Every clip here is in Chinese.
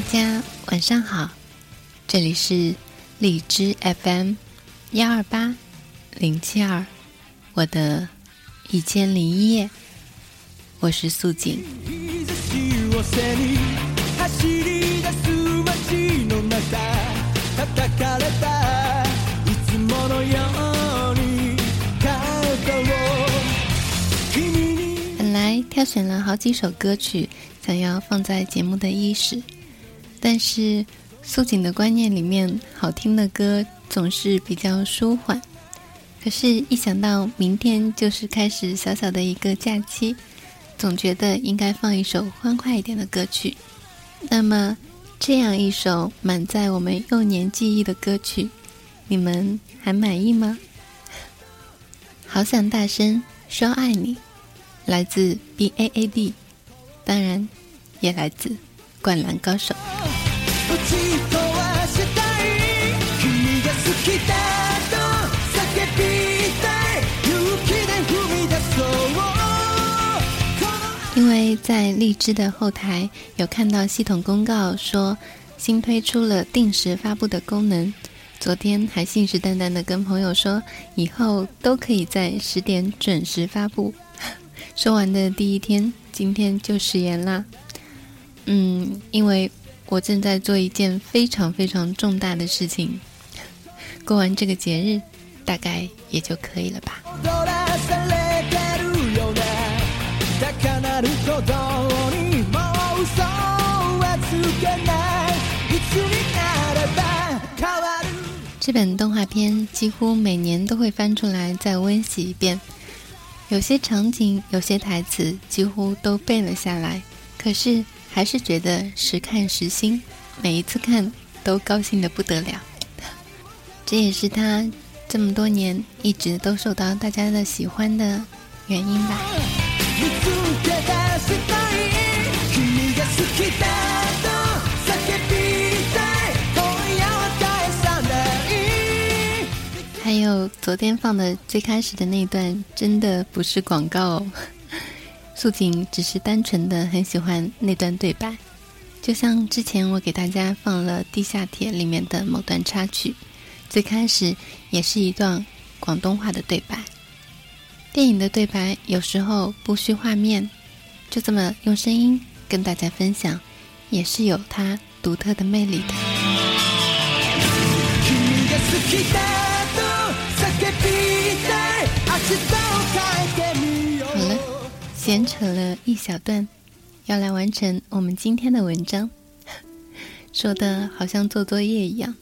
大家晚上好，这里是荔枝 FM 幺二八零七二，我的一千零一夜，我是素锦。本来挑选了好几首歌曲，想要放在节目的伊始。但是，素锦的观念里面，好听的歌总是比较舒缓。可是，一想到明天就是开始小小的一个假期，总觉得应该放一首欢快一点的歌曲。那么，这样一首满载我们幼年记忆的歌曲，你们还满意吗？好想大声说爱你，来自 B A A D，当然，也来自灌篮高手。因为在荔枝的后台有看到系统公告说新推出了定时发布的功能，昨天还信誓旦旦的跟朋友说以后都可以在十点准时发布。说完的第一天，今天就食言啦。嗯，因为。我正在做一件非常非常重大的事情，过完这个节日，大概也就可以了吧。这本动画片几乎每年都会翻出来再温习一遍，有些场景、有些台词几乎都背了下来，可是。还是觉得时看时新，每一次看都高兴的不得了。这也是他这么多年一直都受到大家的喜欢的原因吧。还有昨天放的最开始的那段，真的不是广告哦。素锦只是单纯的很喜欢那段对白，就像之前我给大家放了《地下铁》里面的某段插曲，最开始也是一段广东话的对白。电影的对白有时候不需画面，就这么用声音跟大家分享，也是有它独特的魅力的。闲扯了一小段，要来完成我们今天的文章，说的好像做作业一样。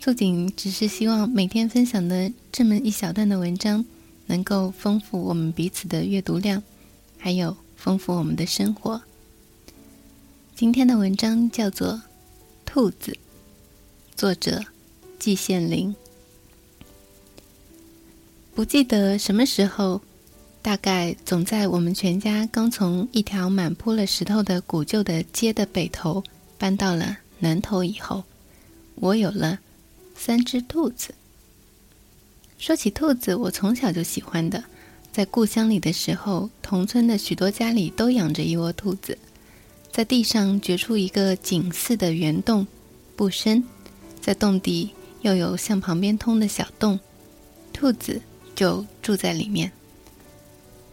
素锦只是希望每天分享的这么一小段的文章，能够丰富我们彼此的阅读量，还有丰富我们的生活。今天的文章叫做《兔子》，作者季羡林。不记得什么时候。大概总在我们全家刚从一条满铺了石头的古旧的街的北头搬到了南头以后，我有了三只兔子。说起兔子，我从小就喜欢的。在故乡里的时候，同村的许多家里都养着一窝兔子，在地上掘出一个井似的圆洞，不深，在洞底又有向旁边通的小洞，兔子就住在里面。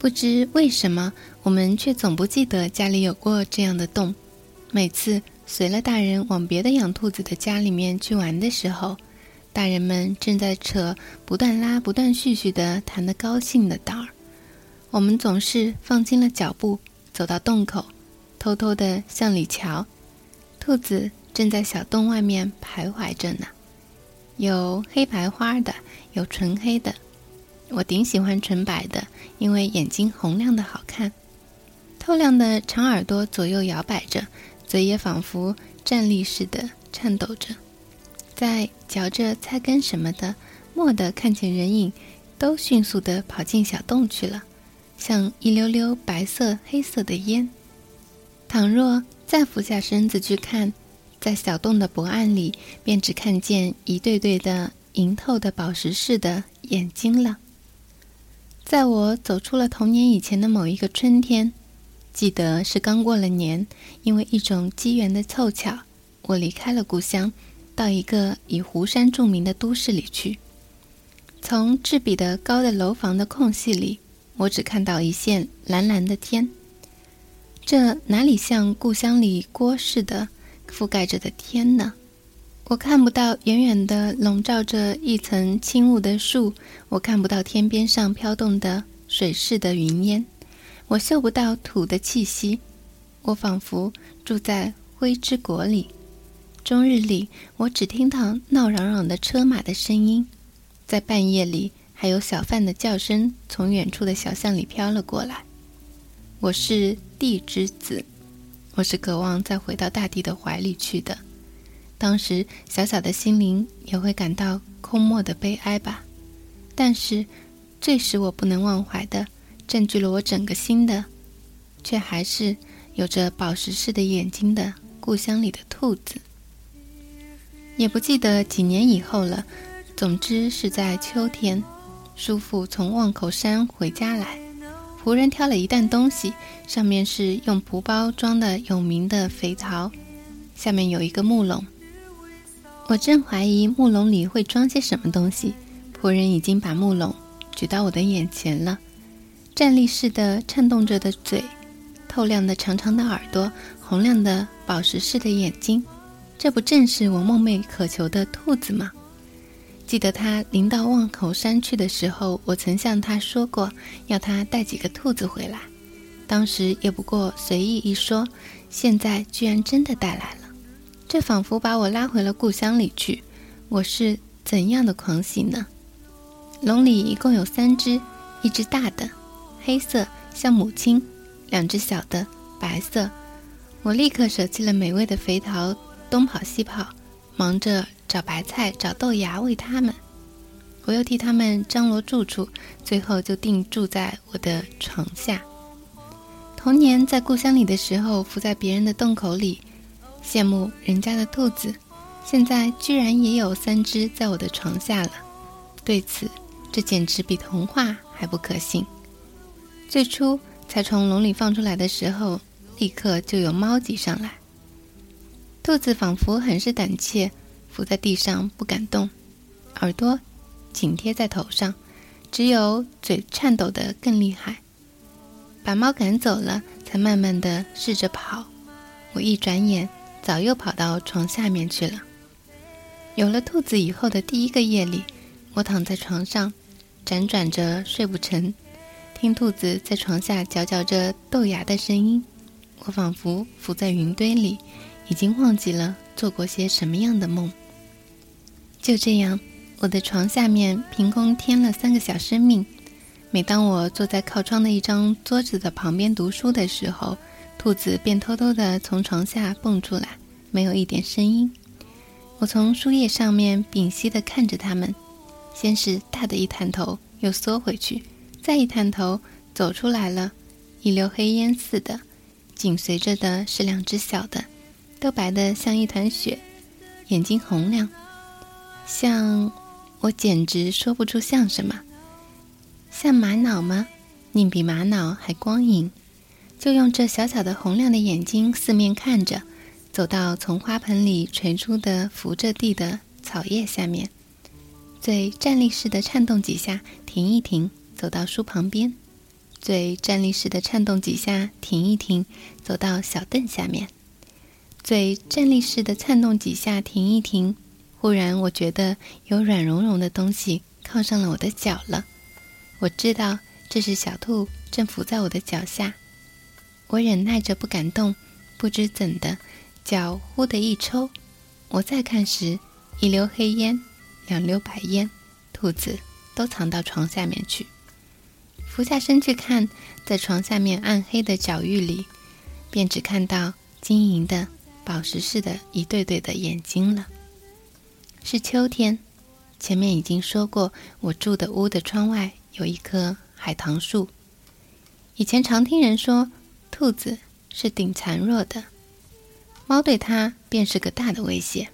不知为什么，我们却总不记得家里有过这样的洞。每次随了大人往别的养兔子的家里面去玩的时候，大人们正在扯不断拉、不断絮絮的谈得高兴的道儿，我们总是放轻了脚步，走到洞口，偷偷地向里瞧，兔子正在小洞外面徘徊着呢，有黑白花的，有纯黑的。我顶喜欢纯白的，因为眼睛红亮的好看。透亮的长耳朵左右摇摆着，嘴也仿佛站立似的颤抖着，在嚼着菜根什么的。蓦地看见人影，都迅速地跑进小洞去了，像一溜溜白色黑色的烟。倘若再俯下身子去看，在小洞的薄暗里，便只看见一对对的莹透的宝石似的眼睛了。在我走出了童年以前的某一个春天，记得是刚过了年，因为一种机缘的凑巧，我离开了故乡，到一个以湖山著名的都市里去。从质比的高的楼房的空隙里，我只看到一线蓝蓝的天。这哪里像故乡里锅似的覆盖着的天呢？我看不到远远的笼罩着一层轻雾的树，我看不到天边上飘动的水似的云烟，我嗅不到土的气息。我仿佛住在灰之国里。终日里，我只听到闹嚷嚷的车马的声音，在半夜里，还有小贩的叫声从远处的小巷里飘了过来。我是地之子，我是渴望再回到大地的怀里去的。当时小小的心灵也会感到空漠的悲哀吧。但是，最使我不能忘怀的，占据了我整个心的，却还是有着宝石似的眼睛的故乡里的兔子。也不记得几年以后了。总之是在秋天，叔父从望口山回家来，仆人挑了一担东西，上面是用蒲包装的有名的肥桃，下面有一个木笼。我正怀疑木笼里会装些什么东西，仆人已经把木笼举到我的眼前了，站立似的颤动着的嘴，透亮的长长的耳朵，红亮的宝石似的眼睛。这不正是我梦寐渴求的兔子吗？记得他临到望口山去的时候，我曾向他说过，要他带几个兔子回来。当时也不过随意一说，现在居然真的带来了，这仿佛把我拉回了故乡里去。我是怎样的狂喜呢？笼里一共有三只，一只大的，黑色像母亲；两只小的，白色。我立刻舍弃了美味的肥桃。东跑西跑，忙着找白菜、找豆芽喂它们。我又替它们张罗住处，最后就定住在我的床下。童年在故乡里的时候，伏在别人的洞口里，羡慕人家的兔子。现在居然也有三只在我的床下了。对此，这简直比童话还不可信。最初才从笼里放出来的时候，立刻就有猫挤上来。兔子仿佛很是胆怯，伏在地上不敢动，耳朵紧贴在头上，只有嘴颤抖得更厉害。把猫赶走了，才慢慢的试着跑。我一转眼，早又跑到床下面去了。有了兔子以后的第一个夜里，我躺在床上，辗转着睡不成，听兔子在床下嚼嚼着豆芽的声音，我仿佛浮在云堆里。已经忘记了做过些什么样的梦。就这样，我的床下面凭空添了三个小生命。每当我坐在靠窗的一张桌子的旁边读书的时候，兔子便偷偷地从床下蹦出来，没有一点声音。我从书页上面屏息地看着它们，先是大的一探头，又缩回去，再一探头走出来了，一溜黑烟似的。紧随着的是两只小的。都白得像一团雪，眼睛红亮，像我简直说不出像什么，像玛瑙吗？宁比玛瑙还光莹。就用这小小的红亮的眼睛四面看着，走到从花盆里垂出的扶着地的草叶下面，嘴站立式的颤动几下，停一停，走到书旁边，嘴站立式的颤动几下，停一停，走到小凳下面。嘴站立式的颤动几下，停一停。忽然，我觉得有软绒绒的东西靠上了我的脚了。我知道这是小兔正伏在我的脚下。我忍耐着不敢动，不知怎的，脚忽的一抽。我再看时，一溜黑烟，两溜白烟，兔子都藏到床下面去。俯下身去看，在床下面暗黑的角域里，便只看到晶莹的。宝石似的一对对的眼睛了。是秋天，前面已经说过，我住的屋的窗外有一棵海棠树。以前常听人说，兔子是顶孱弱的，猫对它便是个大的威胁。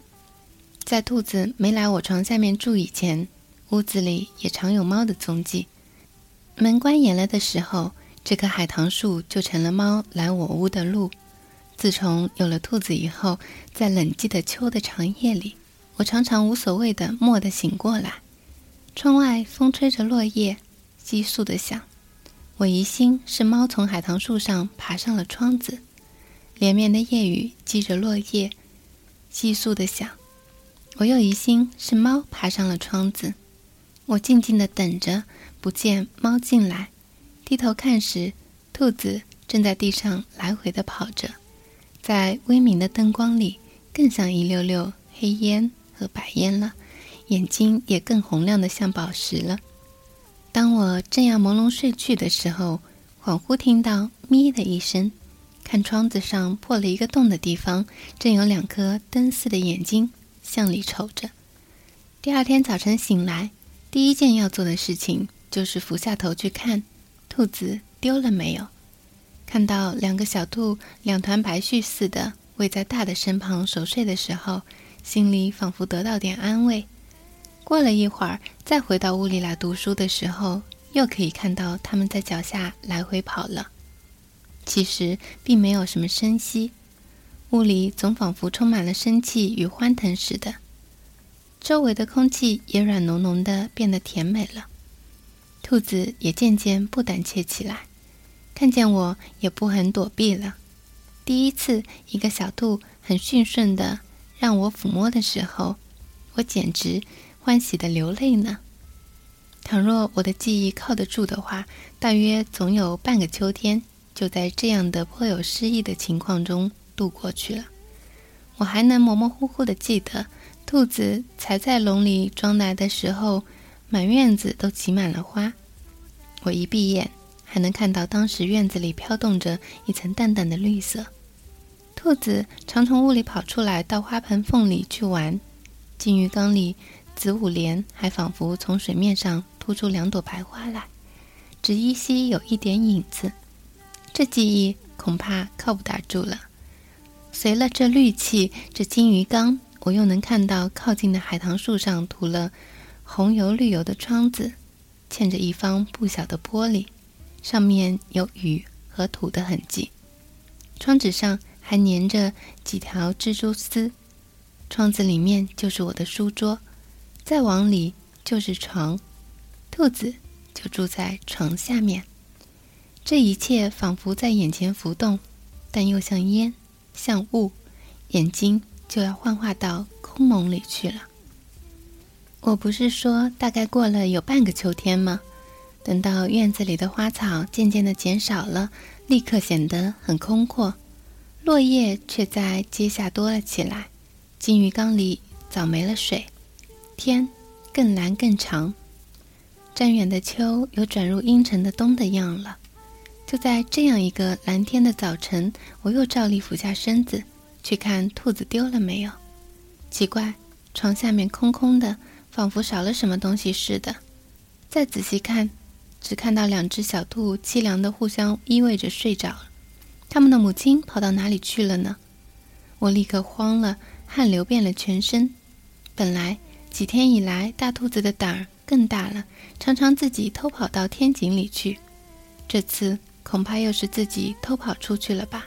在兔子没来我床下面住以前，屋子里也常有猫的踪迹。门关严了的时候，这棵海棠树就成了猫来我屋的路。自从有了兔子以后，在冷寂的秋的长夜里，我常常无所谓的蓦地醒过来。窗外风吹着落叶，急速的响。我疑心是猫从海棠树上爬上了窗子。连绵的夜雨击着落叶，急速的响。我又疑心是猫爬上了窗子。我静静的等着，不见猫进来。低头看时，兔子正在地上来回的跑着。在微明的灯光里，更像一溜溜黑烟和白烟了，眼睛也更洪亮的像宝石了。当我正要朦胧睡去的时候，恍惚听到“咪”的一声，看窗子上破了一个洞的地方，正有两颗灯似的眼睛向里瞅着。第二天早晨醒来，第一件要做的事情就是俯下头去看，兔子丢了没有。看到两个小兔，两团白絮似的偎在大的身旁熟睡的时候，心里仿佛得到点安慰。过了一会儿，再回到屋里来读书的时候，又可以看到他们在脚下来回跑了。其实并没有什么声息，屋里总仿佛充满了生气与欢腾似的。周围的空气也软浓浓的，变得甜美了。兔子也渐渐不胆怯起来。看见我也不很躲避了。第一次，一个小兔很驯顺的让我抚摸的时候，我简直欢喜的流泪呢。倘若我的记忆靠得住的话，大约总有半个秋天就在这样的颇有诗意的情况中度过去了。我还能模模糊糊的记得，兔子才在笼里装来的时候，满院子都挤满了花。我一闭眼。还能看到当时院子里飘动着一层淡淡的绿色。兔子常从屋里跑出来，到花盆缝里去玩。金鱼缸里紫午莲还仿佛从水面上突出两朵白花来，只依稀有一点影子。这记忆恐怕靠不打住了。随了这绿气，这金鱼缸，我又能看到靠近的海棠树上涂了红油绿油的窗子，嵌着一方不小的玻璃。上面有雨和土的痕迹，窗纸上还粘着几条蜘蛛丝。窗子里面就是我的书桌，再往里就是床，兔子就住在床下面。这一切仿佛在眼前浮动，但又像烟，像雾，眼睛就要幻化到空蒙里去了。我不是说大概过了有半个秋天吗？等到院子里的花草渐渐的减少了，立刻显得很空阔，落叶却在阶下多了起来。金鱼缸里早没了水，天更蓝更长。站远的秋有转入阴沉的冬的样了。就在这样一个蓝天的早晨，我又照例俯下身子去看兔子丢了没有。奇怪，床下面空空的，仿佛少了什么东西似的。再仔细看。只看到两只小兔凄凉的互相依偎着睡着了，他们的母亲跑到哪里去了呢？我立刻慌了，汗流遍了全身。本来几天以来，大兔子的胆儿更大了，常常自己偷跑到天井里去。这次恐怕又是自己偷跑出去了吧？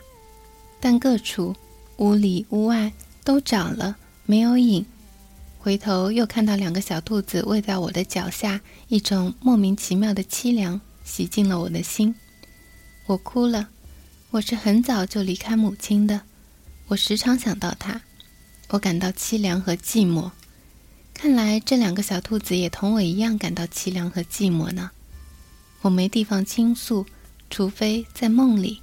但各处屋里屋外都找了，没有影。回头又看到两个小兔子偎在我的脚下，一种莫名其妙的凄凉袭进了我的心。我哭了。我是很早就离开母亲的，我时常想到她，我感到凄凉和寂寞。看来这两个小兔子也同我一样感到凄凉和寂寞呢。我没地方倾诉，除非在梦里。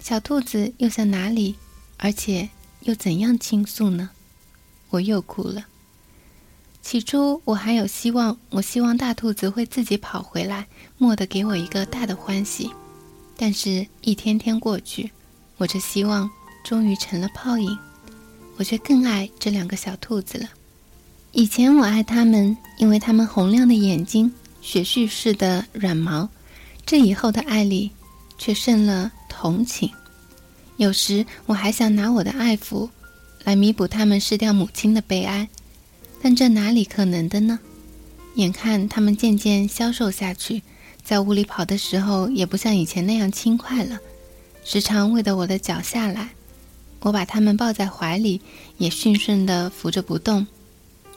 小兔子又向哪里，而且又怎样倾诉呢？我又哭了。起初我还有希望，我希望大兔子会自己跑回来，蓦地给我一个大的欢喜。但是，一天天过去，我这希望终于成了泡影。我却更爱这两个小兔子了。以前我爱它们，因为它们红亮的眼睛、雪絮似的软毛。这以后的爱里，却剩了同情。有时我还想拿我的爱抚，来弥补它们失掉母亲的悲哀。但这哪里可能的呢？眼看他们渐渐消瘦下去，在屋里跑的时候也不像以前那样轻快了，时常偎到我的脚下来，我把它们抱在怀里，也驯顺地扶着不动。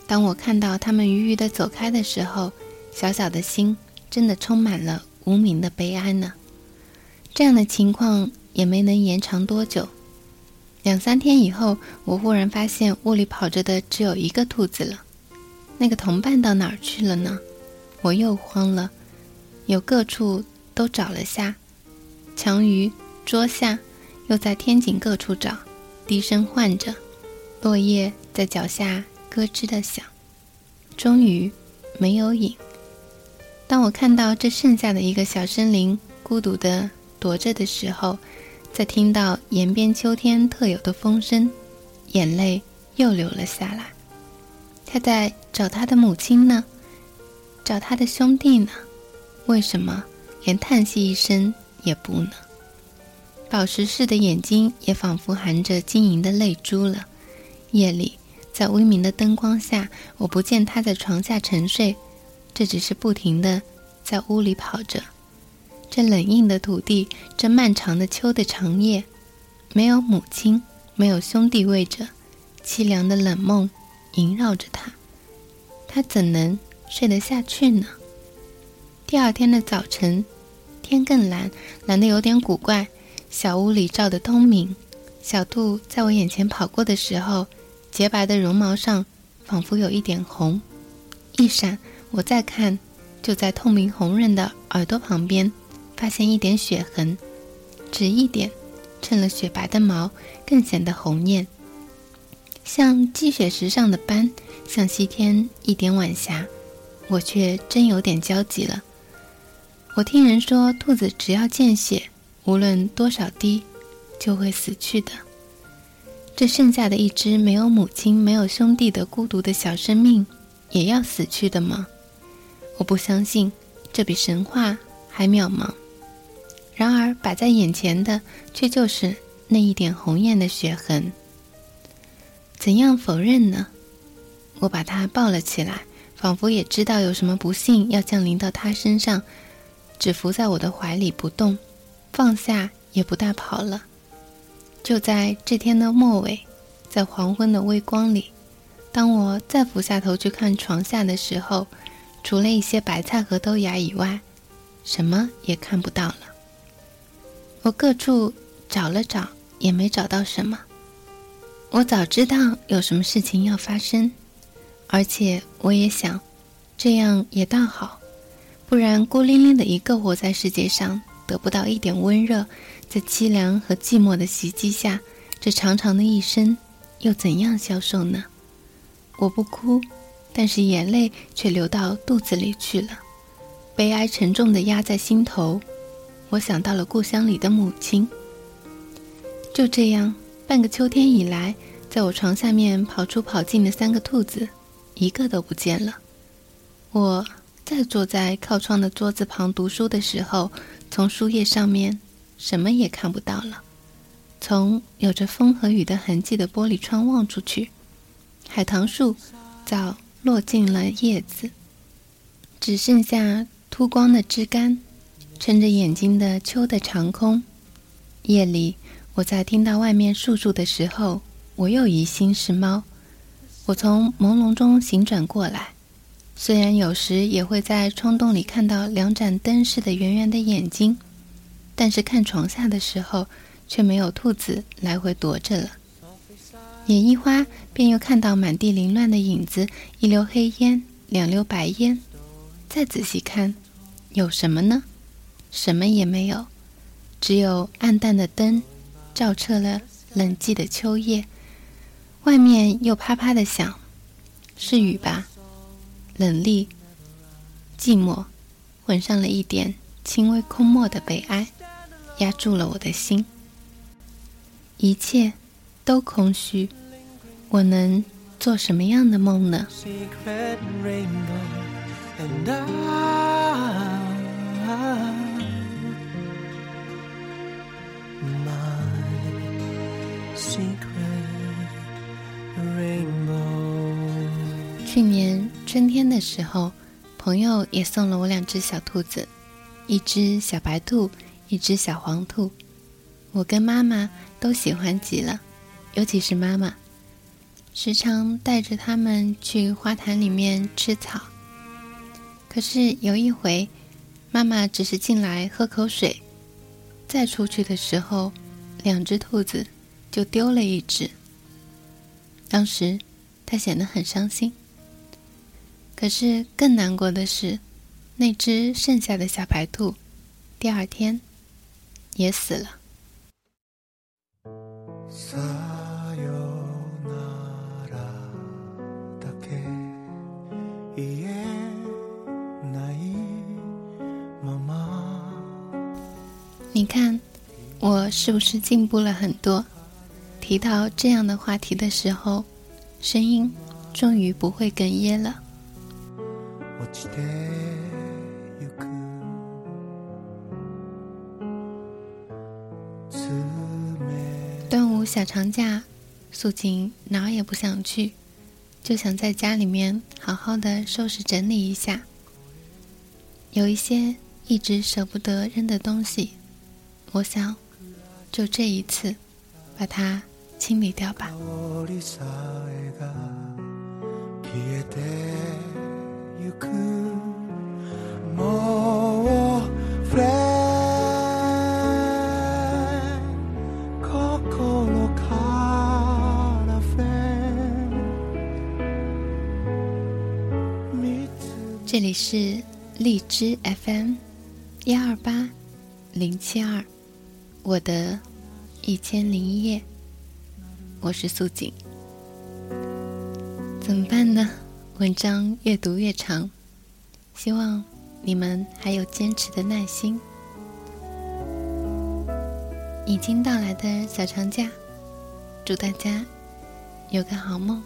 当我看到它们愉愉的走开的时候，小小的心真的充满了无名的悲哀呢。这样的情况也没能延长多久。两三天以后，我忽然发现屋里跑着的只有一个兔子了。那个同伴到哪儿去了呢？我又慌了，有各处都找了下，墙隅、桌下，又在天井各处找，低声唤着，落叶在脚下咯吱的响，终于没有影。当我看到这剩下的一个小森林孤独的躲着的时候，在听到延边秋天特有的风声，眼泪又流了下来。他在找他的母亲呢？找他的兄弟呢？为什么连叹息一声也不呢？宝石似的眼睛也仿佛含着晶莹的泪珠了。夜里，在微明的灯光下，我不见他在床下沉睡，这只是不停的在屋里跑着。这冷硬的土地，这漫长的秋的长夜，没有母亲，没有兄弟喂着，凄凉的冷梦萦绕着他，他怎能？睡得下去呢。第二天的早晨，天更蓝，蓝得有点古怪。小屋里照得通明。小兔在我眼前跑过的时候，洁白的绒毛上仿佛有一点红。一闪，我再看，就在透明红润的耳朵旁边，发现一点血痕，只一点，衬了雪白的毛，更显得红艳，像积雪石上的斑，像西天一点晚霞。我却真有点焦急了。我听人说，兔子只要见血，无论多少滴，就会死去的。这剩下的一只没有母亲、没有兄弟的孤独的小生命，也要死去的吗？我不相信，这比神话还渺茫。然而摆在眼前的，却就是那一点红艳的血痕。怎样否认呢？我把它抱了起来。仿佛也知道有什么不幸要降临到他身上，只伏在我的怀里不动，放下也不大跑了。就在这天的末尾，在黄昏的微光里，当我再俯下头去看床下的时候，除了一些白菜和豆芽以外，什么也看不到了。我各处找了找，也没找到什么。我早知道有什么事情要发生。而且我也想，这样也倒好，不然孤零零的一个活在世界上，得不到一点温热，在凄凉和寂寞的袭击下，这长长的一生又怎样消受呢？我不哭，但是眼泪却流到肚子里去了，悲哀沉重的压在心头。我想到了故乡里的母亲。就这样，半个秋天以来，在我床下面跑出跑进的三个兔子。一个都不见了。我再坐在靠窗的桌子旁读书的时候，从书页上面什么也看不到了。从有着风和雨的痕迹的玻璃窗望出去，海棠树早落尽了叶子，只剩下秃光的枝干，撑着眼睛的秋的长空。夜里，我在听到外面簌簌的时候，我又疑心是猫。我从朦胧中醒转过来，虽然有时也会在窗洞里看到两盏灯似的圆圆的眼睛，但是看床下的时候，却没有兔子来回踱着了。眼一花，便又看到满地凌乱的影子，一溜黑烟，两溜白烟。再仔细看，有什么呢？什么也没有，只有暗淡的灯，照彻了冷寂的秋夜。外面又啪啪的响，是雨吧？冷厉、寂寞，混上了一点轻微空漠的悲哀，压住了我的心。一切都空虚，我能做什么样的梦呢？去年春天的时候，朋友也送了我两只小兔子，一只小白兔，一只小黄兔。我跟妈妈都喜欢极了，尤其是妈妈，时常带着它们去花坛里面吃草。可是有一回，妈妈只是进来喝口水，再出去的时候，两只兔子就丢了一只。当时她显得很伤心。可是更难过的是，那只剩下的小白兔，第二天也死了。你看，我是不是进步了很多？提到这样的话题的时候，声音终于不会哽咽了。小长假，素锦哪儿也不想去，就想在家里面好好的收拾整理一下。有一些一直舍不得扔的东西。我想，就这一次，把它清理掉吧。这里是荔枝 FM，幺二八零七二。我的一千零一夜，我是素锦。怎么办呢？文章越读越长，希望你们还有坚持的耐心。已经到来的小长假，祝大家有个好梦，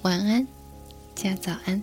晚安加早安。